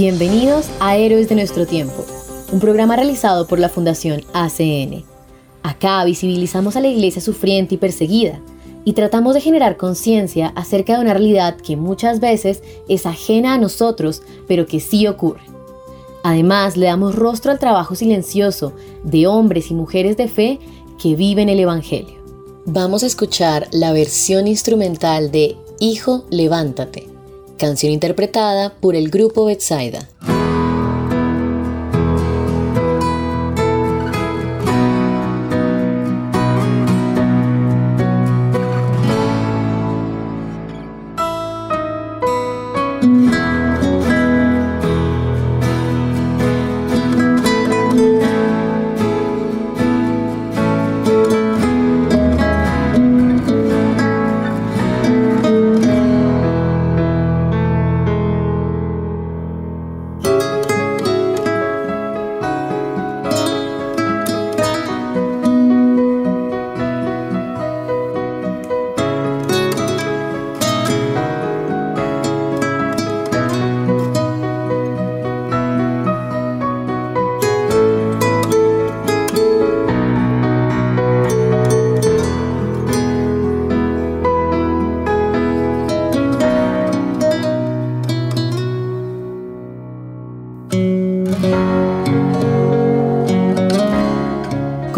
Bienvenidos a Héroes de nuestro tiempo, un programa realizado por la Fundación ACN. Acá visibilizamos a la iglesia sufriente y perseguida y tratamos de generar conciencia acerca de una realidad que muchas veces es ajena a nosotros, pero que sí ocurre. Además, le damos rostro al trabajo silencioso de hombres y mujeres de fe que viven el Evangelio. Vamos a escuchar la versión instrumental de Hijo, levántate canción interpretada por el grupo Betsaida.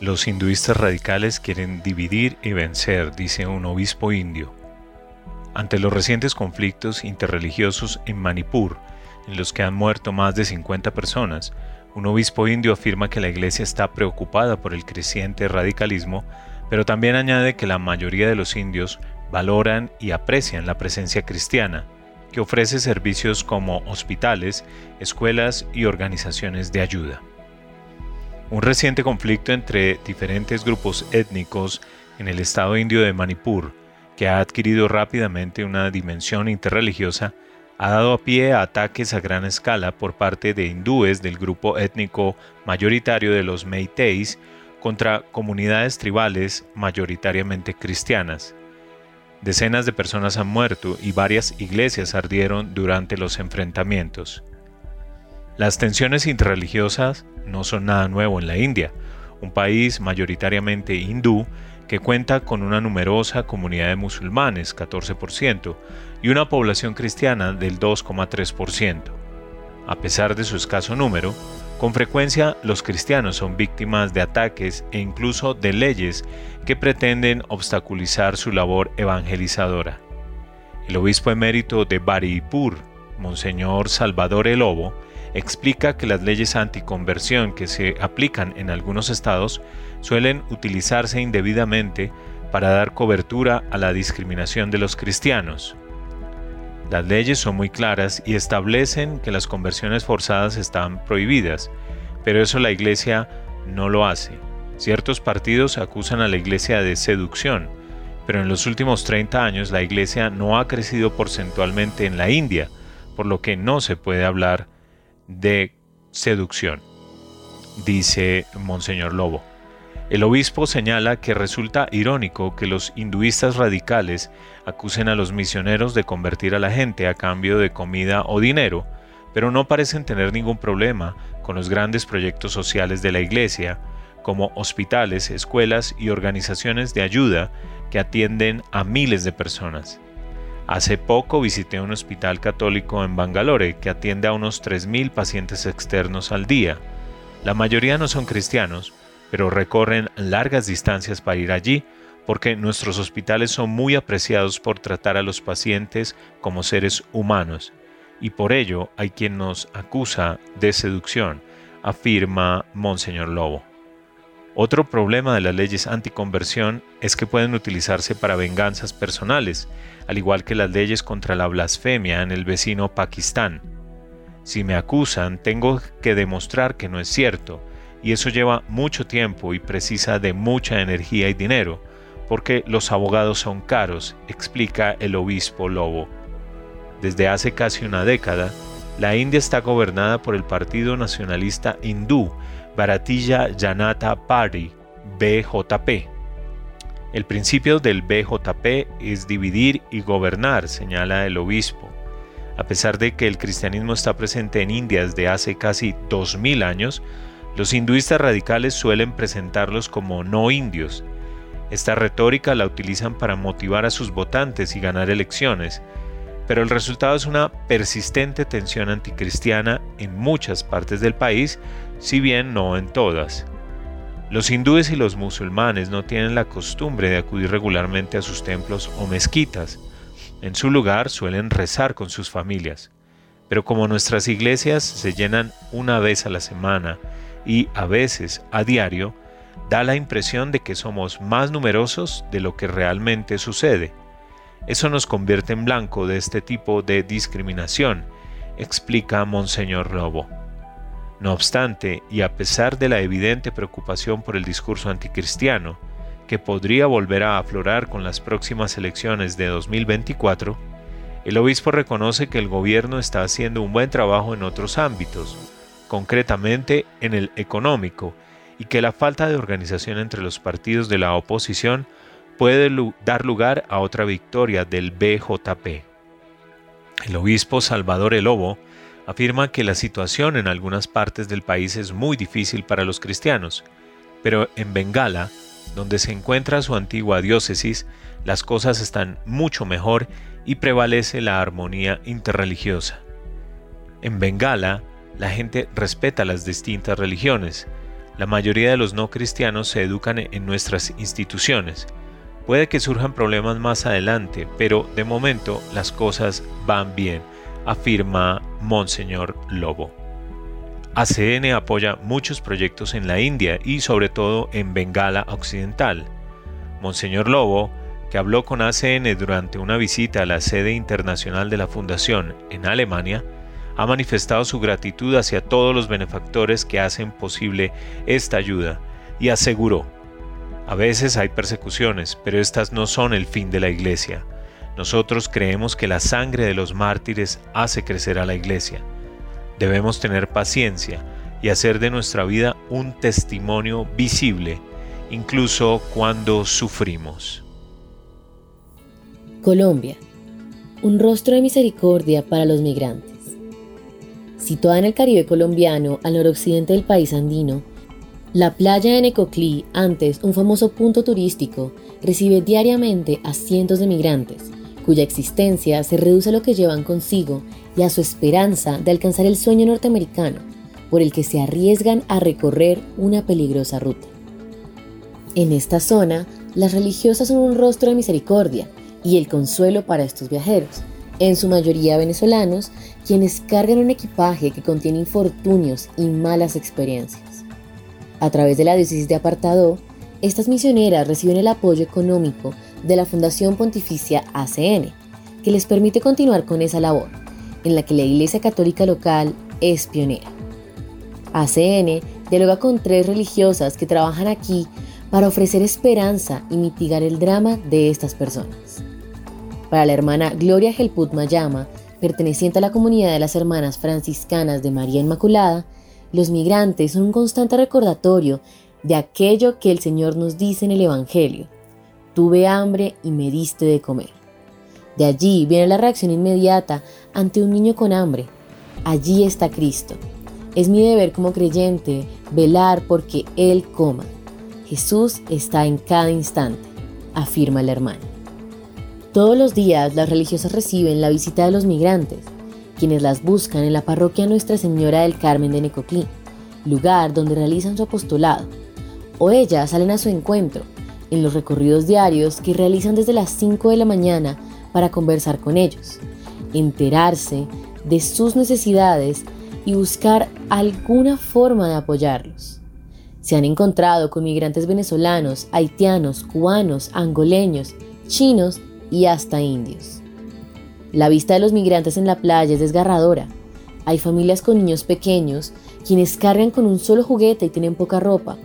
Los hinduistas radicales quieren dividir y vencer, dice un obispo indio. Ante los recientes conflictos interreligiosos en Manipur, en los que han muerto más de 50 personas, un obispo indio afirma que la iglesia está preocupada por el creciente radicalismo, pero también añade que la mayoría de los indios valoran y aprecian la presencia cristiana, que ofrece servicios como hospitales, escuelas y organizaciones de ayuda. Un reciente conflicto entre diferentes grupos étnicos en el estado indio de Manipur, que ha adquirido rápidamente una dimensión interreligiosa, ha dado a pie a ataques a gran escala por parte de hindúes del grupo étnico mayoritario de los Meiteis contra comunidades tribales mayoritariamente cristianas. Decenas de personas han muerto y varias iglesias ardieron durante los enfrentamientos. Las tensiones interreligiosas no son nada nuevo en la India, un país mayoritariamente hindú que cuenta con una numerosa comunidad de musulmanes, 14%, y una población cristiana del 2,3%. A pesar de su escaso número, con frecuencia los cristianos son víctimas de ataques e incluso de leyes que pretenden obstaculizar su labor evangelizadora. El obispo emérito de Baripur, Monseñor Salvador El Lobo, explica que las leyes anticonversión que se aplican en algunos estados suelen utilizarse indebidamente para dar cobertura a la discriminación de los cristianos. Las leyes son muy claras y establecen que las conversiones forzadas están prohibidas, pero eso la Iglesia no lo hace. Ciertos partidos acusan a la Iglesia de seducción, pero en los últimos 30 años la Iglesia no ha crecido porcentualmente en la India, por lo que no se puede hablar de seducción, dice Monseñor Lobo. El obispo señala que resulta irónico que los hinduistas radicales acusen a los misioneros de convertir a la gente a cambio de comida o dinero, pero no parecen tener ningún problema con los grandes proyectos sociales de la Iglesia, como hospitales, escuelas y organizaciones de ayuda que atienden a miles de personas. Hace poco visité un hospital católico en Bangalore que atiende a unos 3.000 pacientes externos al día. La mayoría no son cristianos, pero recorren largas distancias para ir allí porque nuestros hospitales son muy apreciados por tratar a los pacientes como seres humanos y por ello hay quien nos acusa de seducción, afirma Monseñor Lobo. Otro problema de las leyes anticonversión es que pueden utilizarse para venganzas personales, al igual que las leyes contra la blasfemia en el vecino Pakistán. Si me acusan, tengo que demostrar que no es cierto, y eso lleva mucho tiempo y precisa de mucha energía y dinero, porque los abogados son caros, explica el obispo Lobo. Desde hace casi una década, la India está gobernada por el Partido Nacionalista Hindú Bharatiya Janata Party, BJP. El principio del BJP es dividir y gobernar, señala el obispo. A pesar de que el cristianismo está presente en India desde hace casi 2000 años, los hinduistas radicales suelen presentarlos como no indios. Esta retórica la utilizan para motivar a sus votantes y ganar elecciones, pero el resultado es una persistente tensión anticristiana en muchas partes del país, si bien no en todas. Los hindúes y los musulmanes no tienen la costumbre de acudir regularmente a sus templos o mezquitas. En su lugar suelen rezar con sus familias. Pero como nuestras iglesias se llenan una vez a la semana y a veces a diario, da la impresión de que somos más numerosos de lo que realmente sucede. Eso nos convierte en blanco de este tipo de discriminación, explica Monseñor Lobo. No obstante, y a pesar de la evidente preocupación por el discurso anticristiano, que podría volver a aflorar con las próximas elecciones de 2024, el obispo reconoce que el gobierno está haciendo un buen trabajo en otros ámbitos, concretamente en el económico, y que la falta de organización entre los partidos de la oposición puede dar lugar a otra victoria del BJP. El obispo Salvador El Lobo afirma que la situación en algunas partes del país es muy difícil para los cristianos, pero en Bengala, donde se encuentra su antigua diócesis, las cosas están mucho mejor y prevalece la armonía interreligiosa. En Bengala, la gente respeta las distintas religiones. La mayoría de los no cristianos se educan en nuestras instituciones Puede que surjan problemas más adelante, pero de momento las cosas van bien, afirma Monseñor Lobo. ACN apoya muchos proyectos en la India y sobre todo en Bengala Occidental. Monseñor Lobo, que habló con ACN durante una visita a la sede internacional de la Fundación en Alemania, ha manifestado su gratitud hacia todos los benefactores que hacen posible esta ayuda y aseguró a veces hay persecuciones, pero estas no son el fin de la iglesia. Nosotros creemos que la sangre de los mártires hace crecer a la iglesia. Debemos tener paciencia y hacer de nuestra vida un testimonio visible, incluso cuando sufrimos. Colombia, un rostro de misericordia para los migrantes. Situada en el Caribe colombiano, al noroccidente del país andino, la playa de Necoclí, antes un famoso punto turístico, recibe diariamente a cientos de migrantes, cuya existencia se reduce a lo que llevan consigo y a su esperanza de alcanzar el sueño norteamericano, por el que se arriesgan a recorrer una peligrosa ruta. En esta zona, las religiosas son un rostro de misericordia y el consuelo para estos viajeros, en su mayoría venezolanos, quienes cargan un equipaje que contiene infortunios y malas experiencias. A través de la diócesis de Apartado, estas misioneras reciben el apoyo económico de la Fundación Pontificia ACN, que les permite continuar con esa labor, en la que la Iglesia Católica local es pionera. ACN dialoga con tres religiosas que trabajan aquí para ofrecer esperanza y mitigar el drama de estas personas. Para la hermana Gloria Gelput Mayama, perteneciente a la comunidad de las hermanas franciscanas de María Inmaculada, los migrantes son un constante recordatorio de aquello que el Señor nos dice en el Evangelio. Tuve hambre y me diste de comer. De allí viene la reacción inmediata ante un niño con hambre. Allí está Cristo. Es mi deber como creyente velar porque Él coma. Jesús está en cada instante, afirma la hermana. Todos los días las religiosas reciben la visita de los migrantes, quienes las buscan en la parroquia Nuestra Señora del Carmen de Necoclí, lugar donde realizan su apostolado, o ellas salen a su encuentro en los recorridos diarios que realizan desde las 5 de la mañana para conversar con ellos, enterarse de sus necesidades y buscar alguna forma de apoyarlos. Se han encontrado con migrantes venezolanos, haitianos, cubanos, angoleños, chinos y hasta indios. La vista de los migrantes en la playa es desgarradora. Hay familias con niños pequeños quienes cargan con un solo juguete y tienen poca ropa.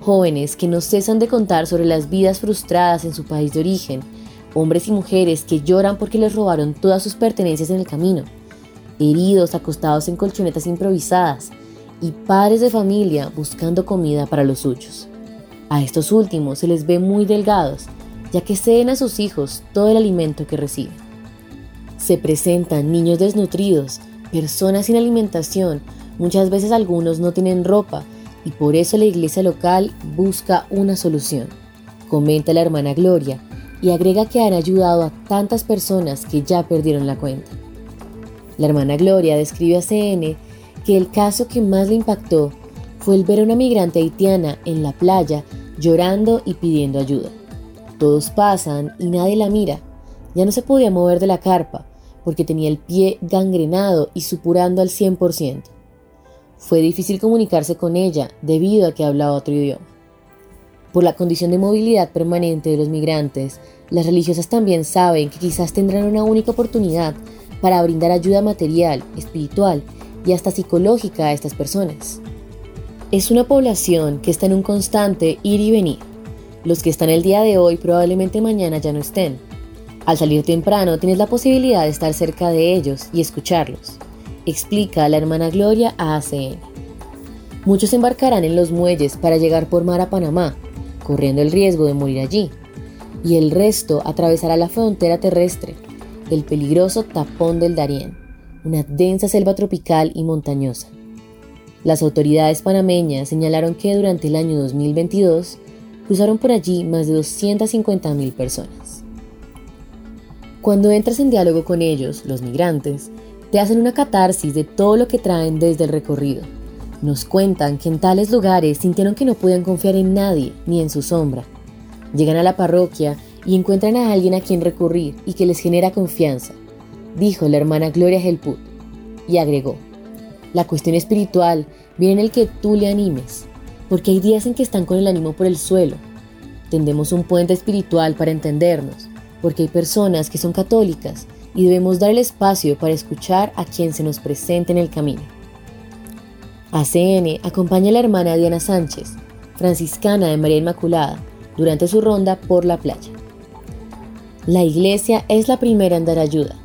Jóvenes que no cesan de contar sobre las vidas frustradas en su país de origen. Hombres y mujeres que lloran porque les robaron todas sus pertenencias en el camino. Heridos acostados en colchonetas improvisadas. Y padres de familia buscando comida para los suyos. A estos últimos se les ve muy delgados, ya que ceden a sus hijos todo el alimento que reciben. Se presentan niños desnutridos, personas sin alimentación, muchas veces algunos no tienen ropa y por eso la iglesia local busca una solución, comenta la hermana Gloria y agrega que han ayudado a tantas personas que ya perdieron la cuenta. La hermana Gloria describe a CN que el caso que más le impactó fue el ver a una migrante haitiana en la playa llorando y pidiendo ayuda. Todos pasan y nadie la mira. Ya no se podía mover de la carpa porque tenía el pie gangrenado y supurando al 100%. Fue difícil comunicarse con ella debido a que hablaba otro idioma. Por la condición de movilidad permanente de los migrantes, las religiosas también saben que quizás tendrán una única oportunidad para brindar ayuda material, espiritual y hasta psicológica a estas personas. Es una población que está en un constante ir y venir. Los que están el día de hoy probablemente mañana ya no estén, al salir temprano tienes la posibilidad de estar cerca de ellos y escucharlos, explica la hermana Gloria a ACN. Muchos embarcarán en los muelles para llegar por mar a Panamá, corriendo el riesgo de morir allí, y el resto atravesará la frontera terrestre, el peligroso tapón del Darién, una densa selva tropical y montañosa. Las autoridades panameñas señalaron que durante el año 2022 cruzaron por allí más de 250.000 personas. Cuando entras en diálogo con ellos, los migrantes, te hacen una catarsis de todo lo que traen desde el recorrido. Nos cuentan que en tales lugares sintieron que no podían confiar en nadie ni en su sombra. Llegan a la parroquia y encuentran a alguien a quien recurrir y que les genera confianza, dijo la hermana Gloria Helput, y agregó, la cuestión espiritual viene en el que tú le animes, porque hay días en que están con el ánimo por el suelo. Tendemos un puente espiritual para entendernos, porque hay personas que son católicas y debemos dar el espacio para escuchar a quien se nos presente en el camino. ACN acompaña a la hermana Diana Sánchez, franciscana de María Inmaculada, durante su ronda por la playa. La iglesia es la primera en dar ayuda,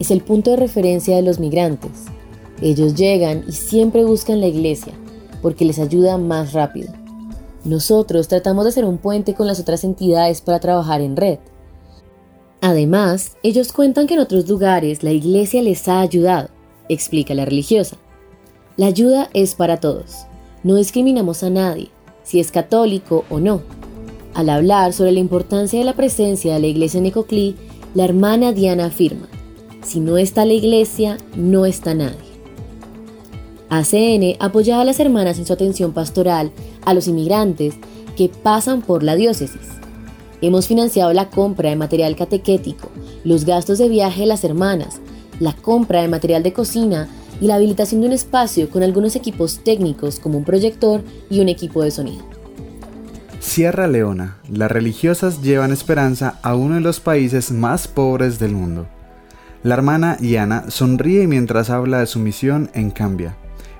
es el punto de referencia de los migrantes. Ellos llegan y siempre buscan la iglesia, porque les ayuda más rápido. Nosotros tratamos de ser un puente con las otras entidades para trabajar en red. Además, ellos cuentan que en otros lugares la iglesia les ha ayudado, explica la religiosa. La ayuda es para todos. No discriminamos a nadie, si es católico o no. Al hablar sobre la importancia de la presencia de la iglesia en Ecoclí, la hermana Diana afirma, si no está la iglesia, no está nadie. ACN apoyaba a las hermanas en su atención pastoral a los inmigrantes que pasan por la diócesis Hemos financiado la compra de material catequético, los gastos de viaje de las hermanas, la compra de material de cocina y la habilitación de un espacio con algunos equipos técnicos como un proyector y un equipo de sonido. Sierra Leona, las religiosas llevan esperanza a uno de los países más pobres del mundo. La hermana Iana sonríe mientras habla de su misión en Cambia,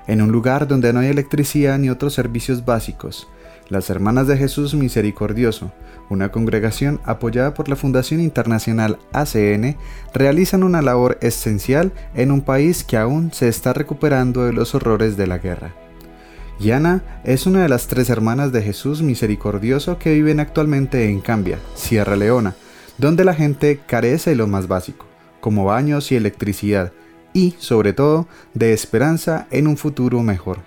en un lugar donde no hay electricidad ni otros servicios básicos, las Hermanas de Jesús Misericordioso, una congregación apoyada por la Fundación Internacional ACN, realizan una labor esencial en un país que aún se está recuperando de los horrores de la guerra. Yana es una de las tres hermanas de Jesús Misericordioso que viven actualmente en Cambia, Sierra Leona, donde la gente carece de lo más básico, como baños y electricidad, y, sobre todo, de esperanza en un futuro mejor.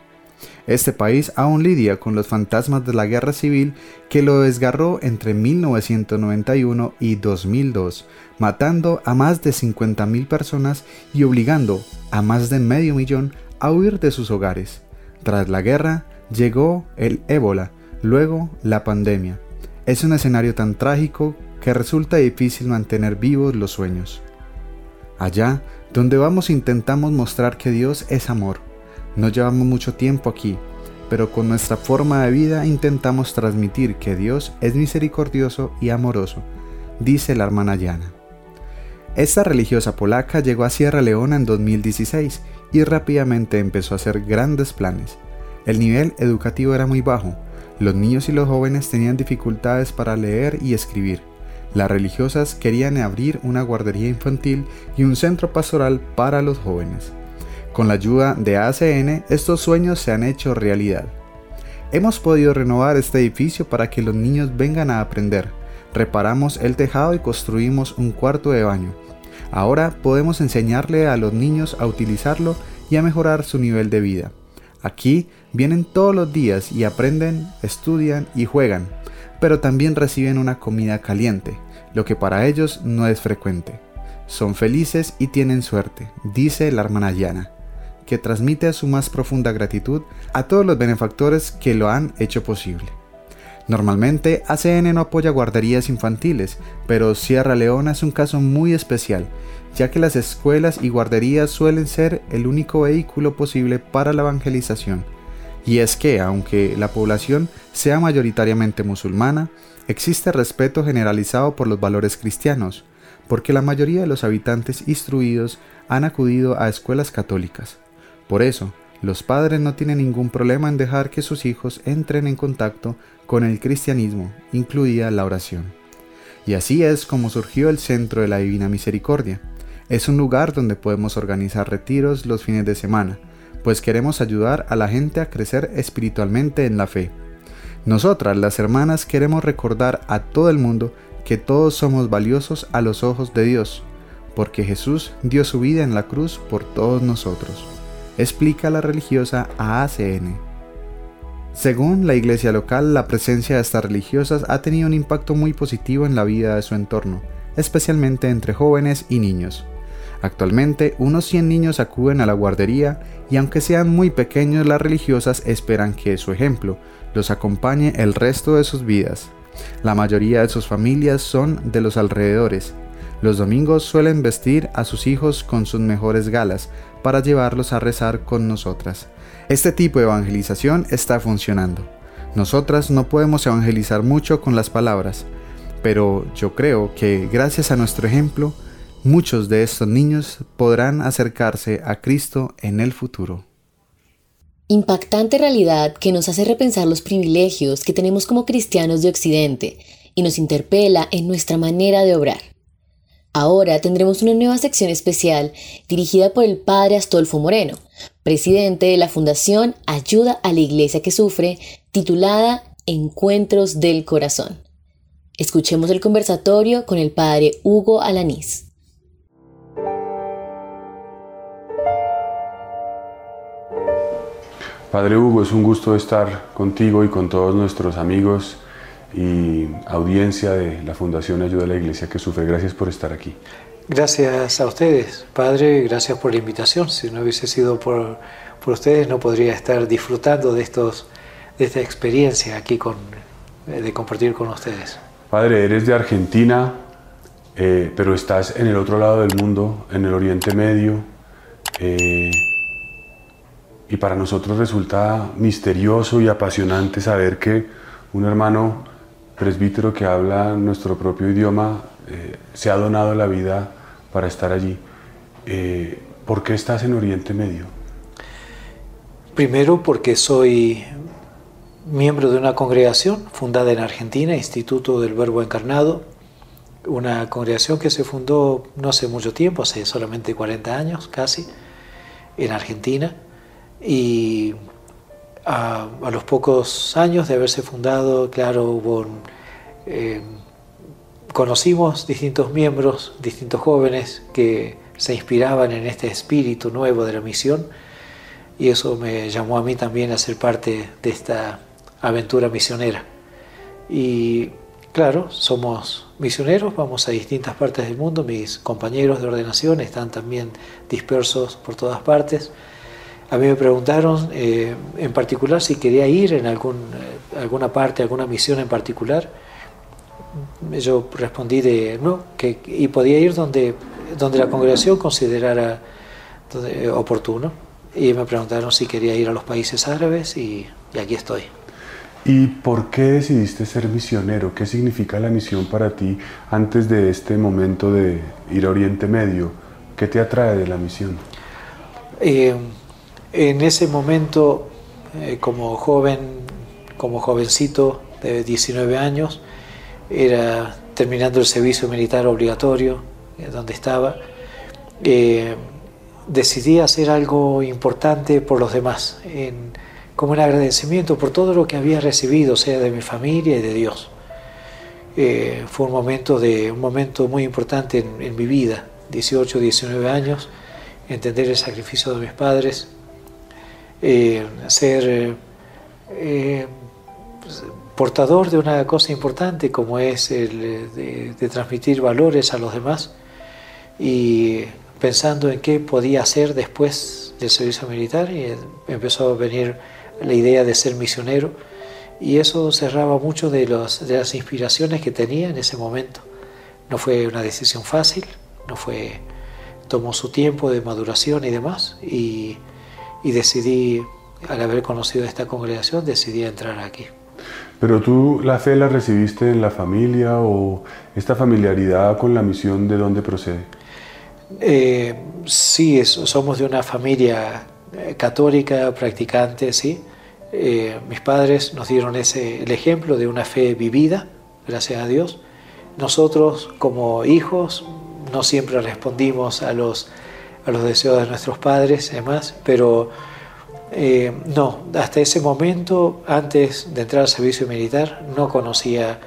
Este país aún lidia con los fantasmas de la guerra civil que lo desgarró entre 1991 y 2002, matando a más de 50.000 personas y obligando a más de medio millón a huir de sus hogares. Tras la guerra, llegó el ébola, luego la pandemia. Es un escenario tan trágico que resulta difícil mantener vivos los sueños. Allá, donde vamos intentamos mostrar que Dios es amor, no llevamos mucho tiempo aquí, pero con nuestra forma de vida intentamos transmitir que Dios es misericordioso y amoroso, dice la hermana Yana. Esta religiosa polaca llegó a Sierra Leona en 2016 y rápidamente empezó a hacer grandes planes. El nivel educativo era muy bajo, los niños y los jóvenes tenían dificultades para leer y escribir. Las religiosas querían abrir una guardería infantil y un centro pastoral para los jóvenes. Con la ayuda de ACN, estos sueños se han hecho realidad. Hemos podido renovar este edificio para que los niños vengan a aprender. Reparamos el tejado y construimos un cuarto de baño. Ahora podemos enseñarle a los niños a utilizarlo y a mejorar su nivel de vida. Aquí vienen todos los días y aprenden, estudian y juegan, pero también reciben una comida caliente, lo que para ellos no es frecuente. Son felices y tienen suerte, dice la hermana Yana que transmite su más profunda gratitud a todos los benefactores que lo han hecho posible. Normalmente ACN no apoya guarderías infantiles, pero Sierra Leona es un caso muy especial, ya que las escuelas y guarderías suelen ser el único vehículo posible para la evangelización. Y es que, aunque la población sea mayoritariamente musulmana, existe respeto generalizado por los valores cristianos, porque la mayoría de los habitantes instruidos han acudido a escuelas católicas. Por eso, los padres no tienen ningún problema en dejar que sus hijos entren en contacto con el cristianismo, incluida la oración. Y así es como surgió el Centro de la Divina Misericordia. Es un lugar donde podemos organizar retiros los fines de semana, pues queremos ayudar a la gente a crecer espiritualmente en la fe. Nosotras, las hermanas, queremos recordar a todo el mundo que todos somos valiosos a los ojos de Dios, porque Jesús dio su vida en la cruz por todos nosotros explica la religiosa AACN. Según la iglesia local, la presencia de estas religiosas ha tenido un impacto muy positivo en la vida de su entorno, especialmente entre jóvenes y niños. Actualmente, unos 100 niños acuden a la guardería y aunque sean muy pequeños, las religiosas esperan que su ejemplo los acompañe el resto de sus vidas. La mayoría de sus familias son de los alrededores. Los domingos suelen vestir a sus hijos con sus mejores galas para llevarlos a rezar con nosotras. Este tipo de evangelización está funcionando. Nosotras no podemos evangelizar mucho con las palabras, pero yo creo que gracias a nuestro ejemplo, muchos de estos niños podrán acercarse a Cristo en el futuro. Impactante realidad que nos hace repensar los privilegios que tenemos como cristianos de Occidente y nos interpela en nuestra manera de obrar. Ahora tendremos una nueva sección especial dirigida por el Padre Astolfo Moreno, presidente de la Fundación Ayuda a la Iglesia que Sufre, titulada Encuentros del Corazón. Escuchemos el conversatorio con el Padre Hugo Alanís. Padre Hugo, es un gusto estar contigo y con todos nuestros amigos y audiencia de la Fundación Ayuda a la Iglesia que Sufre. Gracias por estar aquí. Gracias a ustedes, Padre, gracias por la invitación. Si no hubiese sido por, por ustedes, no podría estar disfrutando de, estos, de esta experiencia aquí con, de compartir con ustedes. Padre, eres de Argentina, eh, pero estás en el otro lado del mundo, en el Oriente Medio. Eh, y para nosotros resulta misterioso y apasionante saber que un hermano presbítero que habla nuestro propio idioma eh, se ha donado la vida para estar allí. Eh, ¿Por qué estás en Oriente Medio? Primero porque soy miembro de una congregación fundada en Argentina, Instituto del Verbo Encarnado, una congregación que se fundó no hace mucho tiempo, hace solamente 40 años casi, en Argentina, y a, los pocos años de haberse fundado, claro, hubo eh, conocimos distintos miembros, distintos jóvenes que se inspiraban en este espíritu nuevo de la misión y eso me llamó a mí también a ser parte de esta aventura misionera. Y claro, somos misioneros, vamos a distintas partes del mundo, mis compañeros de ordenación están también dispersos por todas partes. A mí me preguntaron eh, en particular si quería ir en algún, eh, alguna parte, alguna misión en particular. Yo respondí de no, que, y podía ir donde, donde la congregación considerara oportuno. Y me preguntaron si quería ir a los países árabes y, y aquí estoy. ¿Y por qué decidiste ser misionero? ¿Qué significa la misión para ti antes de este momento de ir a Oriente Medio? ¿Qué te atrae de la misión? Eh, en ese momento, eh, como joven, como jovencito de 19 años, era terminando el servicio militar obligatorio, eh, donde estaba, decidí hacer algo importante por los demás. En, como un agradecimiento por todo lo que había recibido, sea de mi familia y de Dios. Eh, fue un momento, de, un momento muy importante en, mi vida, 18, 19 años, entender el sacrificio de mis padres, eh, ser eh, portador de una cosa importante como es el de, de transmitir valores a los demás y pensando en qué podía hacer después del servicio militar y empezó a venir la idea de ser misionero y eso cerraba mucho de, los, de las inspiraciones que tenía en ese momento. No fue una decisión fácil, no fue, tomó su tiempo de maduración y demás y, y decidí, al haber conocido esta congregación, decidí entrar aquí. Pero tú la fe la recibiste en la familia o esta familiaridad con la misión de dónde procede? Eh, sí, somos de una familia eh, católica, practicante, sí. Eh, mis padres nos dieron ese, el ejemplo de una fe vivida, gracias a Dios. Nosotros como hijos no siempre respondimos a los, a los deseos de nuestros padres, además, pero eh, no, hasta ese momento, antes de entrar al servicio militar, no conocía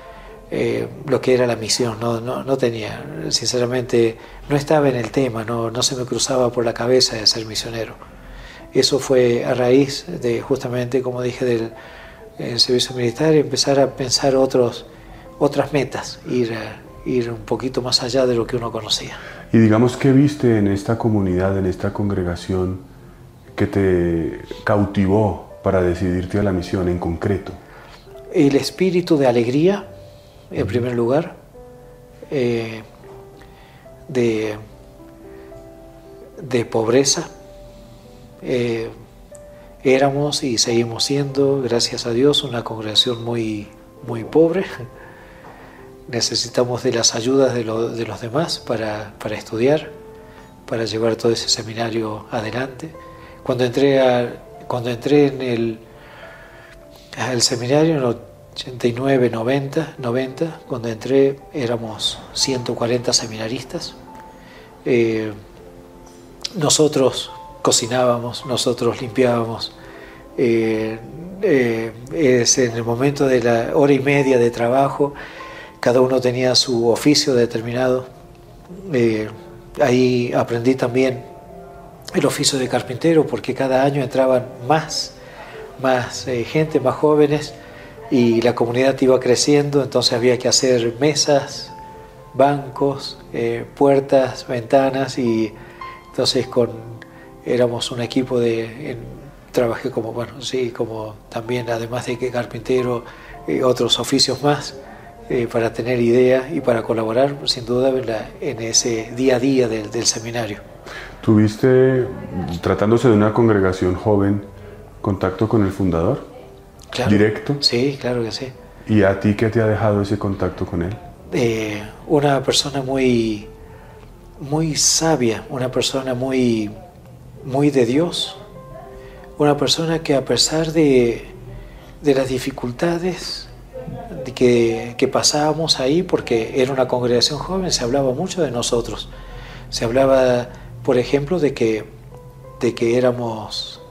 lo que era la misión, no, tenía, sinceramente, no estaba en el tema, no, no se me cruzaba por la cabeza de ser misionero. Eso fue a raíz de justamente, como dije, del servicio militar, empezar a pensar otros, otras metas, ir, ir un poquito más allá de lo que uno conocía. Y digamos, ¿qué viste en esta comunidad, en esta congregación, que te cautivó para decidirte a la misión en concreto? El espíritu de alegría, en primer lugar, eh, de, de pobreza, eh, éramos y seguimos siendo, gracias a Dios, una congregación muy, muy pobre. Necesitamos de las ayudas de, los demás para, estudiar, para llevar todo ese seminario adelante. Cuando entré, cuando entré en el, el seminario en el 89, 90, 90, cuando entré éramos 140 seminaristas. Eh, nosotros cocinábamos, nosotros limpiábamos. Eh, eh, es en el momento de la hora y media de trabajo, cada uno tenía su oficio determinado. Eh, ahí aprendí también el oficio de carpintero porque cada año entraban más, más gente, más jóvenes y la comunidad iba creciendo, entonces había que hacer mesas, bancos, puertas, ventanas y entonces con éramos un equipo de, trabajé como, bueno, sí, como también, además de que carpintero, eh, otros oficios más, eh, para tener ideas y para colaborar, sin duda, en, ese día a día del, seminario. ¿Tuviste, tratándose de una congregación joven, contacto con el fundador? ¿Directo? Sí, claro que sí. ¿Y a ti qué te ha dejado ese contacto con él? Eh, una persona muy, muy sabia, una persona muy muy de Dios, una persona que a pesar de, las dificultades que, que, pasábamos ahí, porque era una congregación joven, se hablaba mucho de nosotros. Se hablaba, por ejemplo, de que, de que, éramos,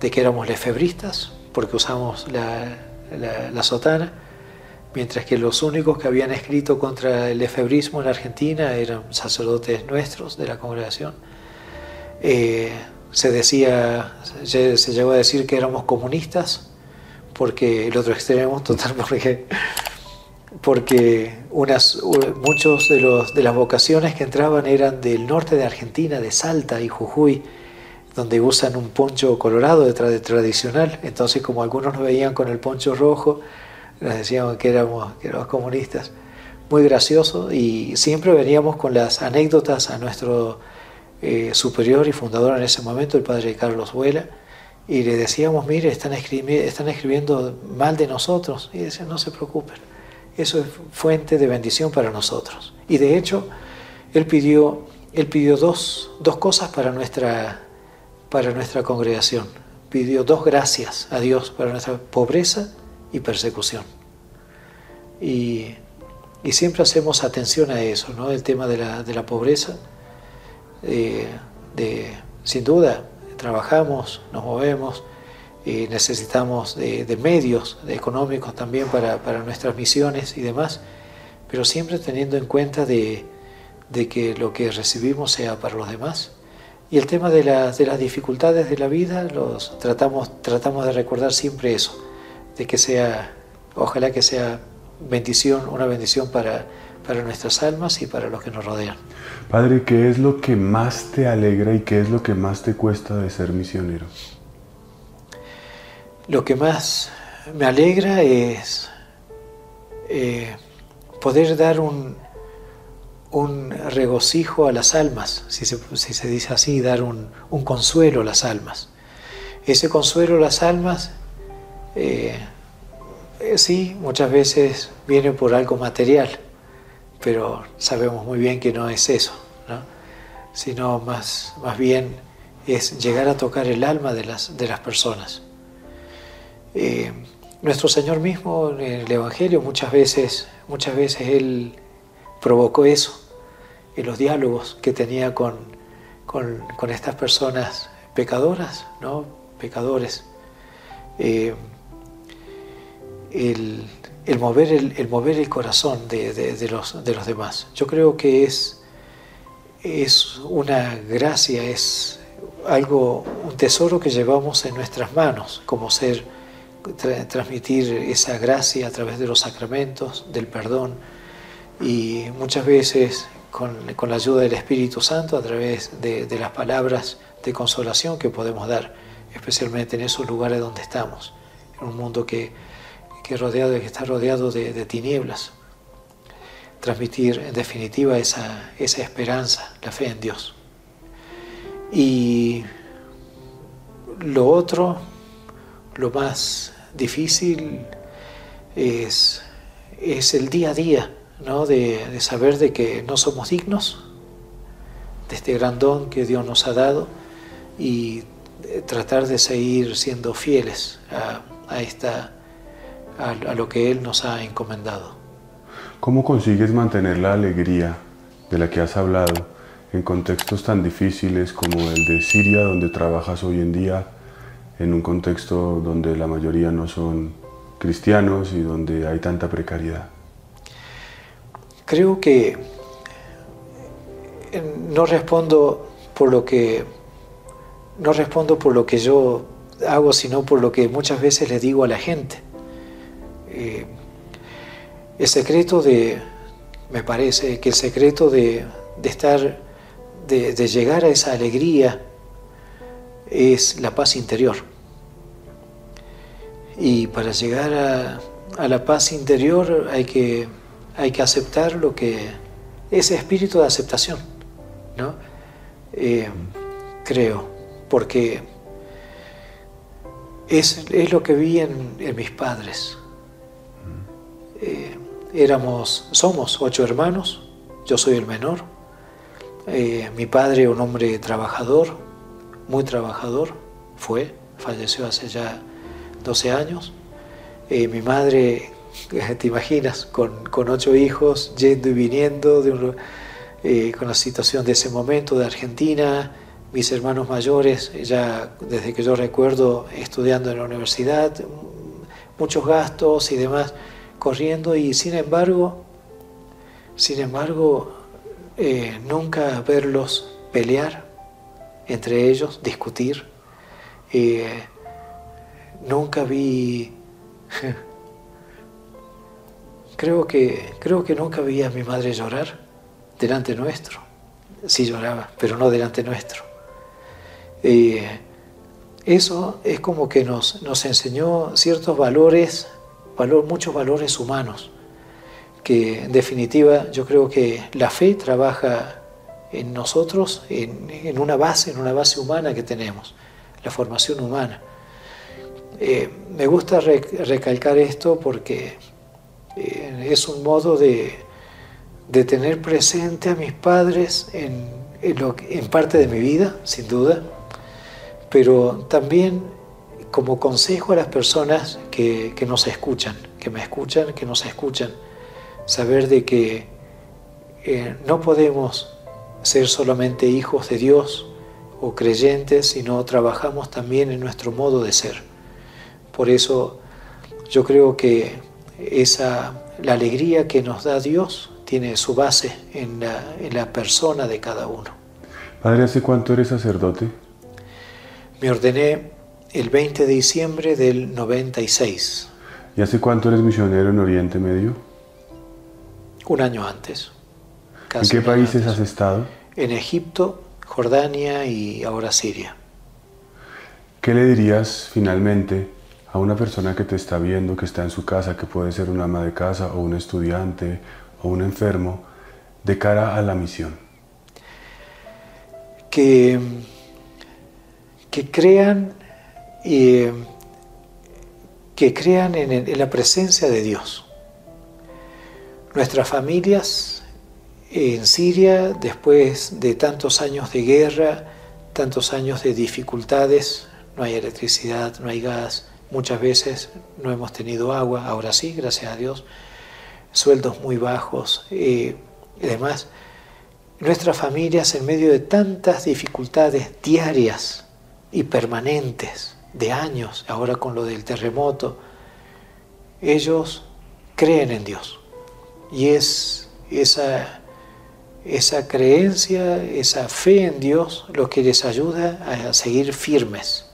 de que éramos lefebristas, porque usamos la, la, sotana. mientras que los únicos que habían escrito contra el efebrismo en Argentina eran sacerdotes nuestros de la congregación. Eh, se decía, se llegó a decir que éramos comunistas, porque el otro extremo, total, porque, porque unas, muchos de, los, de las vocaciones que entraban eran del norte de Argentina, de Salta y Jujuy, donde usan un poncho colorado de, tradicional. Entonces, como algunos nos veían con el poncho rojo, nos decíamos que éramos, que éramos comunistas. Muy gracioso y siempre veníamos con las anécdotas a nuestro eh, superior y fundador en ese momento, el padre Carlos Vuela, y le decíamos, mire, están, están escribiendo mal de nosotros. Y decían, no se preocupen, eso es fuente de bendición para nosotros. Y de hecho, él pidió, él pidió dos, dos cosas para nuestra, para nuestra congregación. Pidió dos gracias a Dios para nuestra pobreza y persecución. Y, y siempre hacemos atención a eso, ¿no? el tema de la, de la pobreza. Eh, de, sin duda, trabajamos, nos movemos, y necesitamos de, medios económicos también para, nuestras misiones y demás, pero siempre teniendo en cuenta de, de, que lo que recibimos sea para los demás. Y el tema de, de las dificultades de la vida, los tratamos, tratamos de recordar siempre eso, de que sea, ojalá que sea bendición, una bendición para, para nuestras almas y para los que nos rodean. Padre, ¿qué es lo que más te alegra y qué es lo que más te cuesta de ser misionero? Lo que más me alegra es eh, poder dar un, un, regocijo a las almas, si se, si se dice así, dar un, un, consuelo a las almas. Ese consuelo a las almas, eh, eh, sí, muchas veces viene por algo material pero sabemos muy bien que no es eso, ¿no? sino más, más bien es llegar a tocar el alma de las, de las personas. Eh, nuestro Señor mismo en el Evangelio muchas veces, muchas veces Él provocó eso en los diálogos que tenía con, con, con estas personas pecadoras, ¿no? pecadores. Eh, el, el mover el, mover el corazón de, los, de los demás. Yo creo que es, es una gracia, es algo, un tesoro que llevamos en nuestras manos, como ser, transmitir esa gracia a través de los sacramentos, del perdón, y muchas veces con, con la ayuda del Espíritu Santo, a través de, de las palabras de consolación que podemos dar, especialmente en esos lugares donde estamos, en un mundo que que, rodeado, que está rodeado de, tinieblas. Transmitir en definitiva esa, esa esperanza, la fe en Dios. Y lo otro, lo más difícil es, es el día a día, ¿no? de, saber de que no somos dignos de este gran don que Dios nos ha dado y tratar de seguir siendo fieles a esta a, lo que Él nos ha encomendado. ¿Cómo consigues mantener la alegría de la que has hablado en contextos tan difíciles como el de Siria, donde trabajas hoy en día, en un contexto donde la mayoría no son cristianos y donde hay tanta precariedad? Creo que eh, no respondo por lo que no respondo por lo que yo hago, sino por lo que muchas veces le digo a la gente. Eh, el secreto de, me parece que el secreto de, estar, de, llegar a esa alegría es la paz interior. Y para llegar a, la paz interior hay que, hay que aceptar lo que, ese espíritu de aceptación, ¿no? Eh, creo, porque es, lo que vi en mis padres. Eh, éramos, somos ocho hermanos, yo soy el menor. Eh, mi padre, un hombre trabajador, muy trabajador, fue, falleció hace ya 12 años. Eh, mi madre, te imaginas, con, con, ocho hijos, yendo y viniendo, de con la situación de ese momento de Argentina, mis hermanos mayores, ya desde que yo recuerdo estudiando en la universidad, muchos gastos y demás corriendo y sin embargo, sin embargo, eh, nunca verlos pelear entre ellos, discutir. Eh, nunca vi, creo que, creo que nunca vi a mi madre llorar delante nuestro. Sí lloraba, pero no delante nuestro. Eh, eso es como que nos, nos enseñó ciertos valores, muchos valores humanos, que en definitiva yo creo que la fe trabaja en nosotros, en, una base, en una base humana que tenemos, la formación humana. Eh, me gusta recalcar esto porque eh, es un modo de, tener presente a mis padres en, en parte de mi vida, sin duda, pero también como consejo a las personas que, nos escuchan, que me escuchan, que nos escuchan, saber de que eh, no podemos ser solamente hijos de Dios o creyentes, sino trabajamos también en nuestro modo de ser. Por eso yo creo que esa, la alegría que nos da Dios tiene su base en la, en la persona de cada uno. Padre, ¿hace cuánto eres sacerdote? Me ordené el 20 de diciembre del 96. ¿Y hace cuánto eres misionero en Oriente Medio? Un año antes. ¿En qué países has estado? En Egipto, Jordania y ahora Siria. ¿Qué le dirías finalmente a una persona que te está viendo, que está en su casa, que puede ser una ama de casa o un estudiante o un enfermo, de cara a la misión? Que que crean, que crean en, en la presencia de Dios. Nuestras familias en Siria, después de tantos años de guerra, tantos años de dificultades, no hay electricidad, no hay gas, muchas veces no hemos tenido agua, ahora sí, gracias a Dios, sueldos muy bajos eh, y demás. Nuestras familias en medio de tantas dificultades diarias, y permanentes de años, ahora con lo del terremoto, ellos creen en Dios. Y es esa, esa creencia, esa fe en Dios lo que les ayuda a seguir firmes.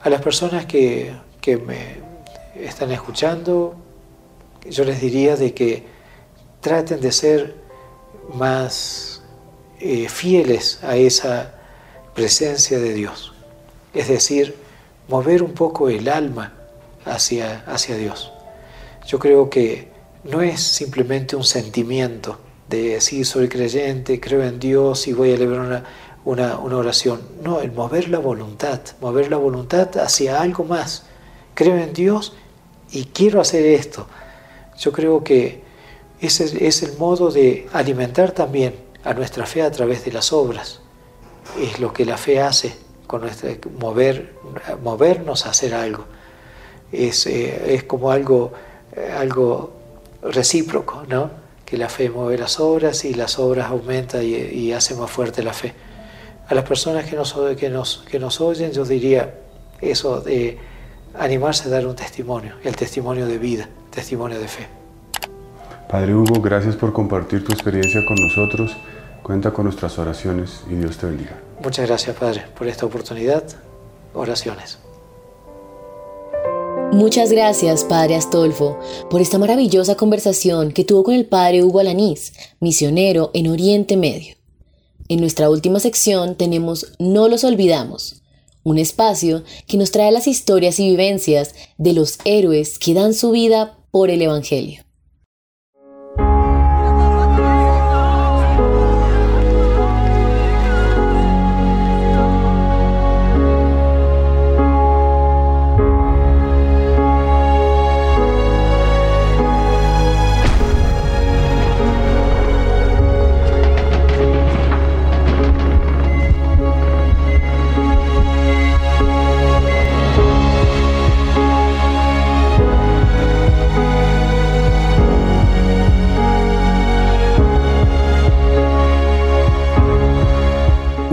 A las personas que, que me están escuchando, yo les diría de que traten de ser más eh, fieles a esa presencia de Dios. Es decir, mover un poco el alma hacia, hacia Dios. Yo creo que no es simplemente un sentimiento de decir soy creyente, creo en Dios y voy a elevar una, una, oración. No, el mover la voluntad, mover la voluntad hacia algo más. Creo en Dios y quiero hacer esto. Yo creo que ese es el modo de alimentar también a nuestra fe a través de las obras es lo que la fe hace con nuestra, mover, movernos a hacer algo. Es, eh, es como algo, eh, algo recíproco, ¿no? que la fe mueve las obras y las obras aumentan y, y hace más fuerte la fe. A las personas que nos, que, nos, que nos oyen yo diría eso de animarse a dar un testimonio, el testimonio de vida, testimonio de fe. Padre Hugo, gracias por compartir tu experiencia con nosotros. Cuenta con nuestras oraciones y Dios te bendiga. Muchas gracias, Padre, por esta oportunidad. Oraciones. Muchas gracias, Padre Astolfo, por esta maravillosa conversación que tuvo con el Padre Hugo Alanís, misionero en Oriente Medio. En nuestra última sección tenemos No los olvidamos, un espacio que nos trae las historias y vivencias de los héroes que dan su vida por el Evangelio.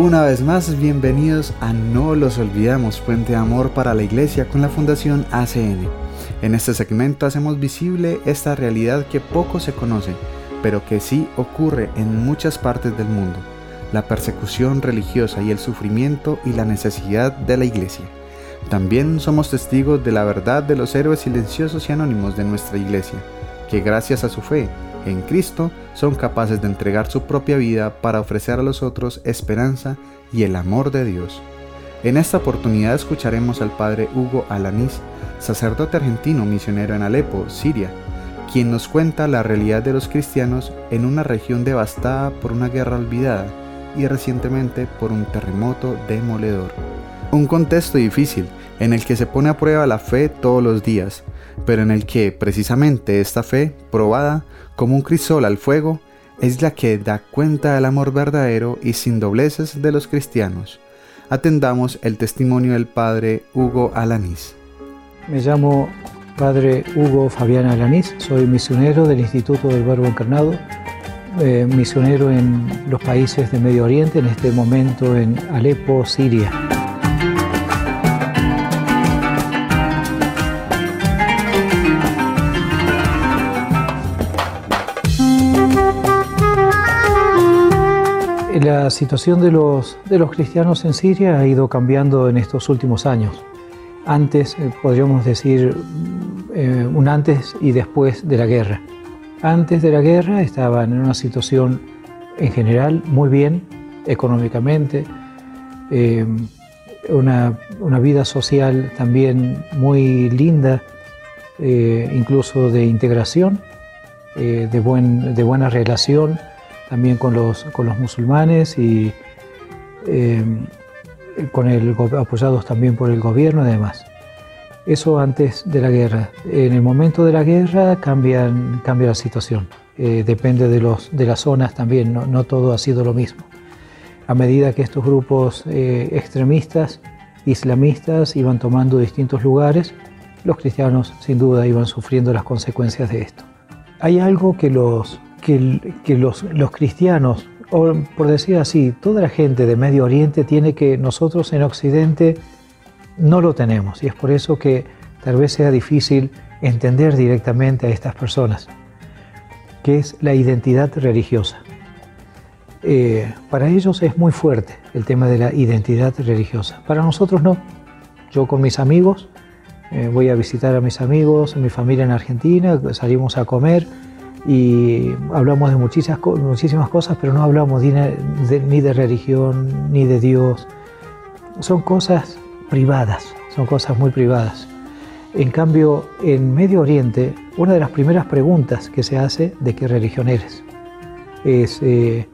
Una vez más, bienvenidos a No los olvidamos, Puente de Amor para la Iglesia con la Fundación ACN. En este segmento hacemos visible esta realidad que poco se conoce, pero que sí ocurre en muchas partes del mundo, la persecución religiosa y el sufrimiento y la necesidad de la iglesia. También somos testigos de la verdad de los héroes silenciosos y anónimos de nuestra iglesia, que gracias a su fe en Cristo son capaces de entregar su propia vida para ofrecer a los otros esperanza y el amor de Dios. En esta oportunidad escucharemos al padre Hugo Alanís, sacerdote argentino misionero en Alepo, Siria, quien nos cuenta la realidad de los cristianos en una región devastada por una guerra olvidada y recientemente por un terremoto demoledor. Un contexto difícil en el que se pone a prueba la fe todos los días, pero en el que precisamente esta fe, probada como un crisol al fuego, es la que da cuenta del amor verdadero y sin dobleces de los cristianos atendamos el testimonio del padre Hugo Alanís. Me llamo padre Hugo Fabián Alanís, soy misionero del Instituto del Verbo Encarnado, eh, misionero en los países de Medio Oriente, en este momento en Alepo, Siria. La situación de los, de los cristianos en Siria ha ido cambiando en estos últimos años. Antes, eh, podríamos decir, eh, un antes y después de la guerra. Antes de la guerra estaban en una situación en general muy bien económicamente, eh, una, una, vida social también muy linda, incluso de integración, de, buen, de buena relación también con los, con los musulmanes y eh, con el, apoyados también por el gobierno y demás. Eso antes de la guerra. En el momento de la guerra cambian, cambia la situación. Eh, depende de, los, de las zonas también, no, no, todo ha sido lo mismo. A medida que estos grupos eh, extremistas, islamistas, iban tomando distintos lugares, los cristianos sin duda iban sufriendo las consecuencias de esto. Hay algo que los, que, los, cristianos, o por decir así, toda la gente de Medio Oriente tiene que nosotros en Occidente no lo tenemos. Y es por eso que tal vez sea difícil entender directamente a estas personas, que es la identidad religiosa. Eh, para ellos es muy fuerte el tema de la identidad religiosa. Para nosotros no. Yo con mis amigos eh, voy a visitar a mis amigos, mi familia en Argentina, salimos a comer y hablamos de muchísimas, cosas, pero no hablamos ni de, religión, ni de Dios. Son cosas privadas, son cosas muy privadas. En cambio, en Medio Oriente, una de las primeras preguntas que se hace de qué religión eres es, eh,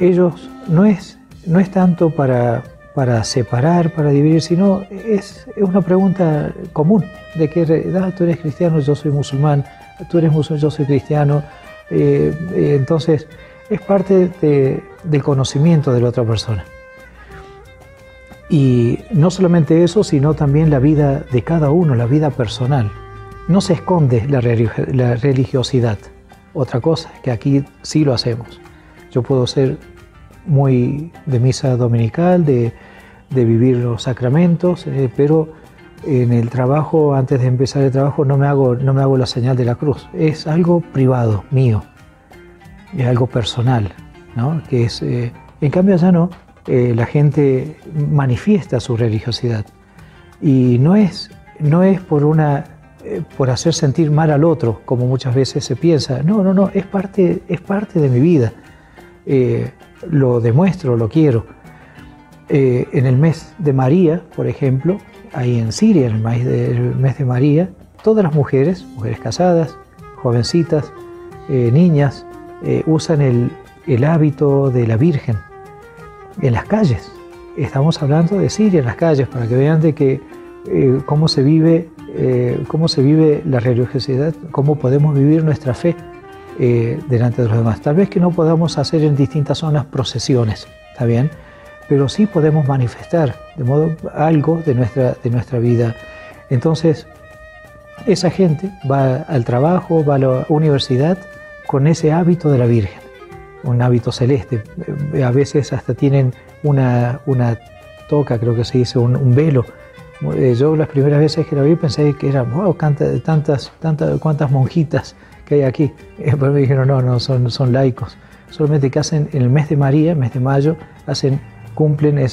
ellos no es, no es tanto para, para separar, para dividir, sino es, es una pregunta común de que ah, tú eres cristiano, yo soy musulmán, tú eres musulmán, yo soy cristiano. Eh, eh, entonces, es parte del conocimiento de la otra persona. Y no solamente eso, sino también la vida de cada uno, la vida personal. No se esconde la, religiosidad. Otra cosa, que aquí sí lo hacemos. Yo puedo ser muy de misa dominical, de, vivir los sacramentos, eh, pero en el trabajo, antes de empezar el trabajo, no me hago, no me hago la señal de la cruz. Es algo privado, mío, es algo personal, ¿no? Que es, eh, en cambio allá no, eh, la gente manifiesta su religiosidad y no es, no es por una eh, por hacer sentir mal al otro, como muchas veces se piensa. No, no, no, es parte, es parte de mi vida. lo demuestro, lo quiero. en el mes de María, por ejemplo, ahí en Siria, en el mes de, María, todas las mujeres, mujeres casadas, jovencitas, eh, niñas, eh, usan el, hábito de la Virgen en las calles. Estamos hablando de Siria en las calles para que vean de que eh, cómo se vive cómo se vive la religiosidad, cómo podemos vivir nuestra fe delante de los demás. Tal vez que no podamos hacer en distintas zonas procesiones, ¿está bien? Pero sí podemos manifestar de modo algo de nuestra, de nuestra vida. Entonces, esa gente va al trabajo, va a la universidad con ese hábito de la Virgen, un hábito celeste. A veces hasta tienen una, una toca, creo que se dice, un, velo Eh, yo las primeras veces que la vi pensé que eran, wow, tantas, tantas, cuántas monjitas que hay aquí. Después me dijeron, no, no, son, son laicos. Solamente que hacen en el mes de María, mes de mayo, hacen, cumplen de,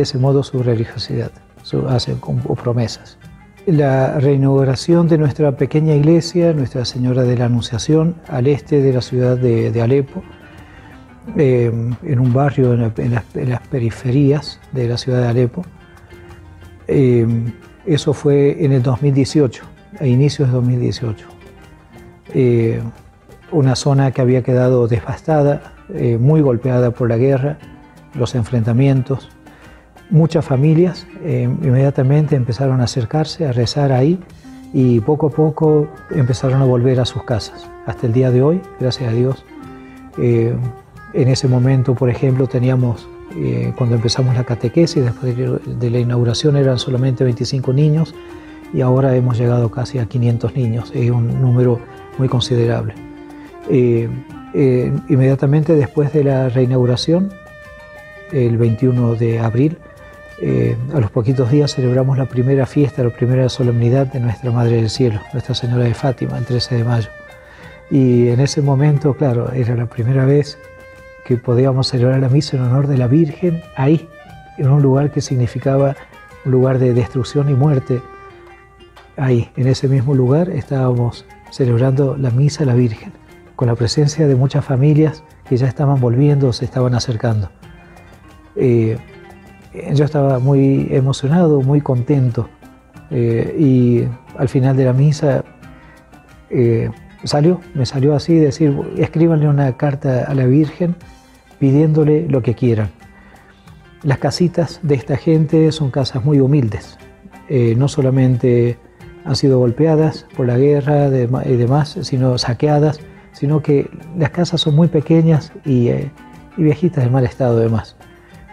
ese modo su religiosidad, hacen promesas. La reinauguración de nuestra pequeña iglesia, Nuestra Señora de la Anunciación, al este de la ciudad de, Alepo, eh, en un barrio en, las, periferias de la ciudad de Alepo. Eh, eso fue en el 2018, a inicios de 2018. Eh, una zona que había quedado devastada, muy golpeada por la guerra, los enfrentamientos. Muchas familias inmediatamente empezaron a acercarse, a rezar ahí y poco a poco empezaron a volver a sus casas. Hasta el día de hoy, gracias a Dios, en ese momento, por ejemplo, teníamos, eh, cuando empezamos la catequesis, después de la inauguración eran solamente 25 niños y ahora hemos llegado casi a 500 niños, es un número muy considerable. Eh, eh, inmediatamente después de la reinauguración, el 21 de abril, a los poquitos días celebramos la primera fiesta, la primera solemnidad de Nuestra Madre del Cielo, Nuestra Señora de Fátima, el 13 de mayo. Y en ese momento, claro, era la primera vez que podíamos celebrar la misa en honor de la Virgen ahí, en un lugar que significaba un lugar de destrucción y muerte. Ahí, en ese mismo lugar, estábamos celebrando la misa a la Virgen, con la presencia de muchas familias que ya estaban volviendo, se estaban acercando. Eh, yo estaba muy emocionado, muy contento, eh, y al final de la misa eh, salió, me salió así, decir, escríbanle una carta a la Virgen pidiéndole lo que quieran. Las casitas de esta gente son casas muy humildes. Eh, no solamente han sido golpeadas por la guerra y demás, sino saqueadas, sino que las casas son muy pequeñas y, eh, viejitas de mal estado además.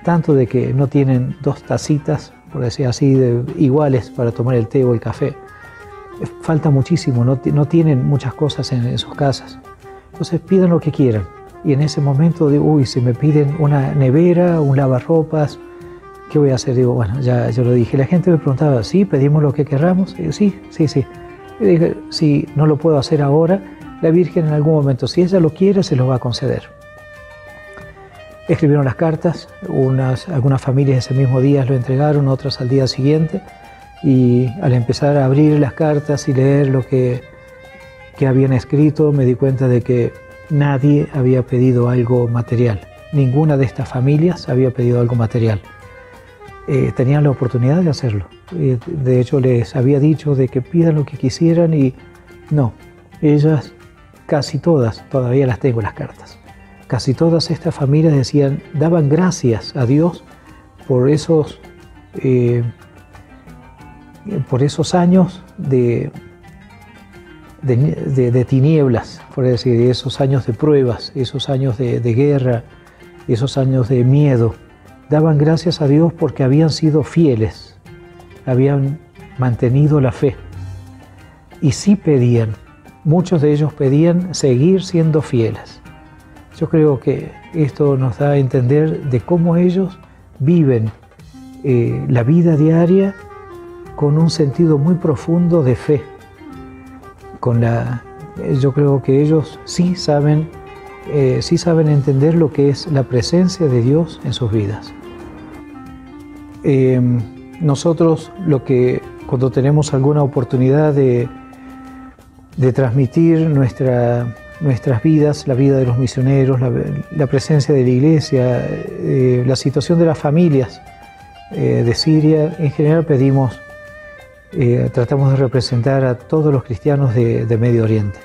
Tanto de que no tienen dos tacitas, por decir así, iguales para tomar el té o el café. Falta muchísimo, no, tienen muchas cosas en, sus casas. Entonces pidan lo que quieran y en ese momento digo, uy, si me piden una nevera, un lavarropas, ¿qué voy a hacer? Digo, bueno, ya yo lo dije. La gente me preguntaba, ¿sí? ¿Pedimos lo que querramos? Sí, sí, sí. Y dije, si no lo puedo hacer ahora, la Virgen en algún momento, si ella lo quiere, se lo va a conceder. Escribieron las cartas, unas, algunas familias ese mismo día lo entregaron, otras al día siguiente, y al empezar a abrir las cartas y leer lo que, que habían escrito, me di cuenta de que nadie había pedido algo material. Ninguna de estas familias había pedido algo material. Eh, tenían la oportunidad de hacerlo. Eh, de hecho, les había dicho de que pidan lo que quisieran y no. Ellas, casi todas, todavía las tengo las cartas. Casi todas estas familias decían, daban gracias a Dios por esos, eh, por esos años de, de, tinieblas, por decir, esos años de pruebas, esos años de, guerra, esos años de miedo. Daban gracias a Dios porque habían sido fieles, habían mantenido la fe. Y sí pedían, muchos de ellos pedían seguir siendo fieles. Yo creo que esto nos da a entender de cómo ellos viven eh, la vida diaria con un sentido muy profundo de fe con la, yo creo que ellos sí saben, eh, sí saben entender lo que es la presencia de Dios en sus vidas. Em, nosotros lo que cuando tenemos alguna oportunidad de, de transmitir nuestra, nuestras vidas, la vida de los misioneros, la, presencia de la iglesia, eh, la situación de las familias eh, de Siria, en general pedimos eh, tratamos de representar a todos los cristianos de, Medio Oriente,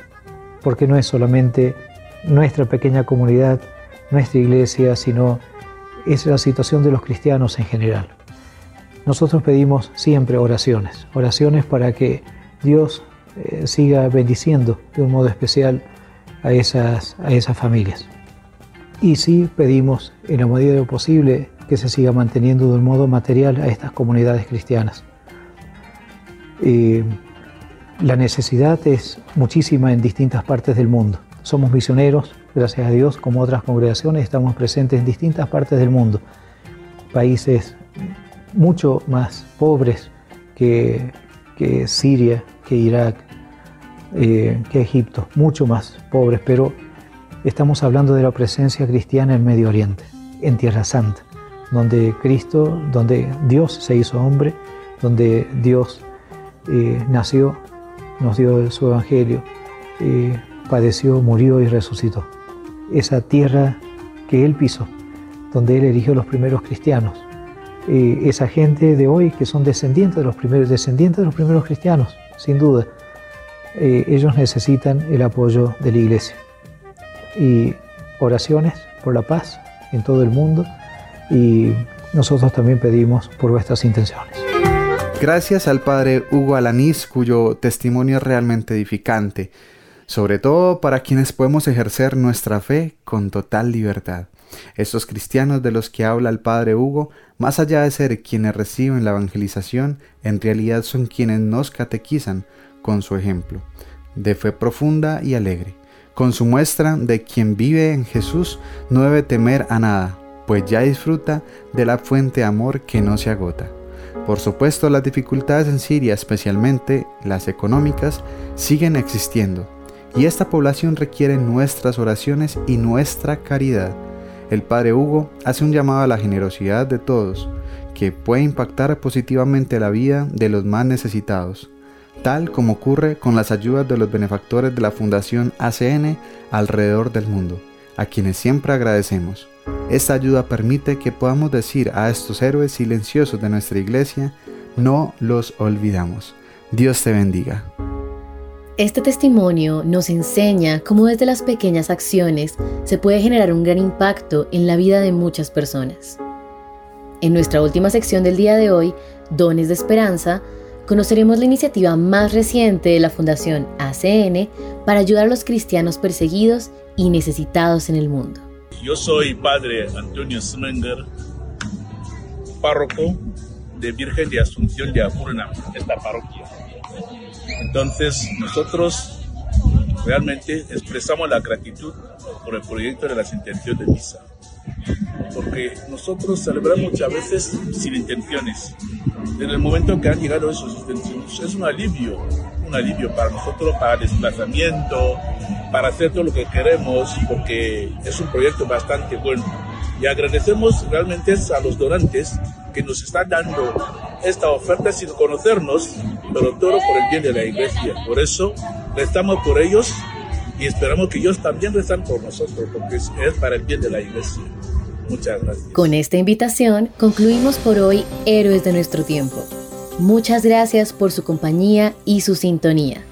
porque no es solamente nuestra pequeña comunidad, nuestra iglesia, sino es la situación de los cristianos en general. Nosotros pedimos siempre oraciones, oraciones para que Dios siga bendiciendo de un modo especial a esas, a esas familias. Y sí pedimos en la medida de lo posible que se siga manteniendo de un modo material a estas comunidades cristianas. Eh, la necesidad es muchísima en distintas partes del mundo. Somos misioneros, gracias a Dios, como otras congregaciones, estamos presentes en distintas partes del mundo. Países mucho más pobres que, Siria, que Irak, eh, que Egipto, mucho más pobres, pero estamos hablando de la presencia cristiana en Medio Oriente, en Tierra Santa, donde Cristo, donde Dios se hizo hombre, donde Dios eh, nació, nos dio su evangelio, eh, padeció, murió y resucitó. Esa tierra que Él pisó, donde Él eligió los primeros cristianos. Eh, esa gente de hoy que son descendientes de los primeros, descendientes de los primeros cristianos, sin duda. Ellos necesitan el apoyo de la iglesia. Y oraciones por la paz en todo el mundo y nosotros también pedimos por vuestras intenciones. Gracias al padre Hugo Alanís, cuyo testimonio es realmente edificante, sobre todo para quienes podemos ejercer nuestra fe con total libertad. Estos cristianos de los que habla el padre Hugo, más allá de ser quienes reciben la evangelización, en realidad son quienes nos catequizan con su ejemplo, de fe profunda y alegre, con su muestra de quien vive en Jesús no debe temer a nada, pues ya disfruta de la fuente de amor que no se agota. Por supuesto, las dificultades en Siria, especialmente las económicas, siguen existiendo, y esta población requiere nuestras oraciones y nuestra caridad. El Padre Hugo hace un llamado a la generosidad de todos, que puede impactar positivamente la vida de los más necesitados, tal como ocurre con las ayudas de los benefactores de la Fundación ACN alrededor del mundo, a quienes siempre agradecemos. Esta ayuda permite que podamos decir a estos héroes silenciosos de nuestra iglesia, no los olvidamos. Dios te bendiga. Este testimonio nos enseña cómo desde las pequeñas acciones se puede generar un gran impacto en la vida de muchas personas. En nuestra última sección del día de hoy, Dones de Esperanza, conoceremos la iniciativa más reciente de la Fundación ACN para ayudar a los cristianos perseguidos y necesitados en el mundo. Yo soy padre Antonio Smenger, párroco de Virgen de Asunción de Apurna, esta parroquia. Entonces, nosotros realmente expresamos la gratitud por el proyecto de las intenciones de misa. Porque nosotros celebramos muchas veces sin intenciones. En el momento que han llegado esos intenciones, es un alivio, un alivio para nosotros, para desplazamiento, para hacer todo lo que queremos, porque es un proyecto bastante bueno. Y agradecemos realmente a los donantes que nos están dando esta oferta sin conocernos, pero todo por el bien de la iglesia. Por eso rezamos por ellos y esperamos que ellos también rezan por nosotros, porque es, para el bien de la iglesia. Muchas gracias. Con esta invitación concluimos por hoy Héroes de nuestro tiempo. Muchas gracias por su compañía y su sintonía.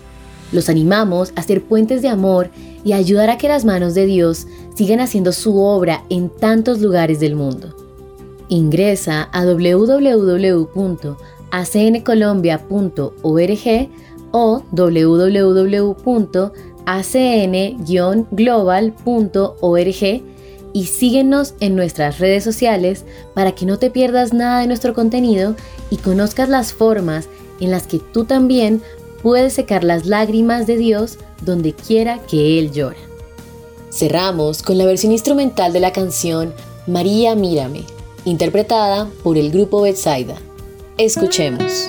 Los animamos a ser puentes de amor y ayudar a que las manos de Dios sigan haciendo su obra en tantos lugares del mundo. Ingresa a www.acncolombia.org o www.acn-global.org y síguenos en nuestras redes sociales para que no te pierdas nada de nuestro contenido y conozcas las formas en las que tú también puedes secar las lágrimas de Dios donde quiera que Él llora. Cerramos con la versión instrumental de la canción María Mírame, interpretada por el grupo Betsaida. Escuchemos.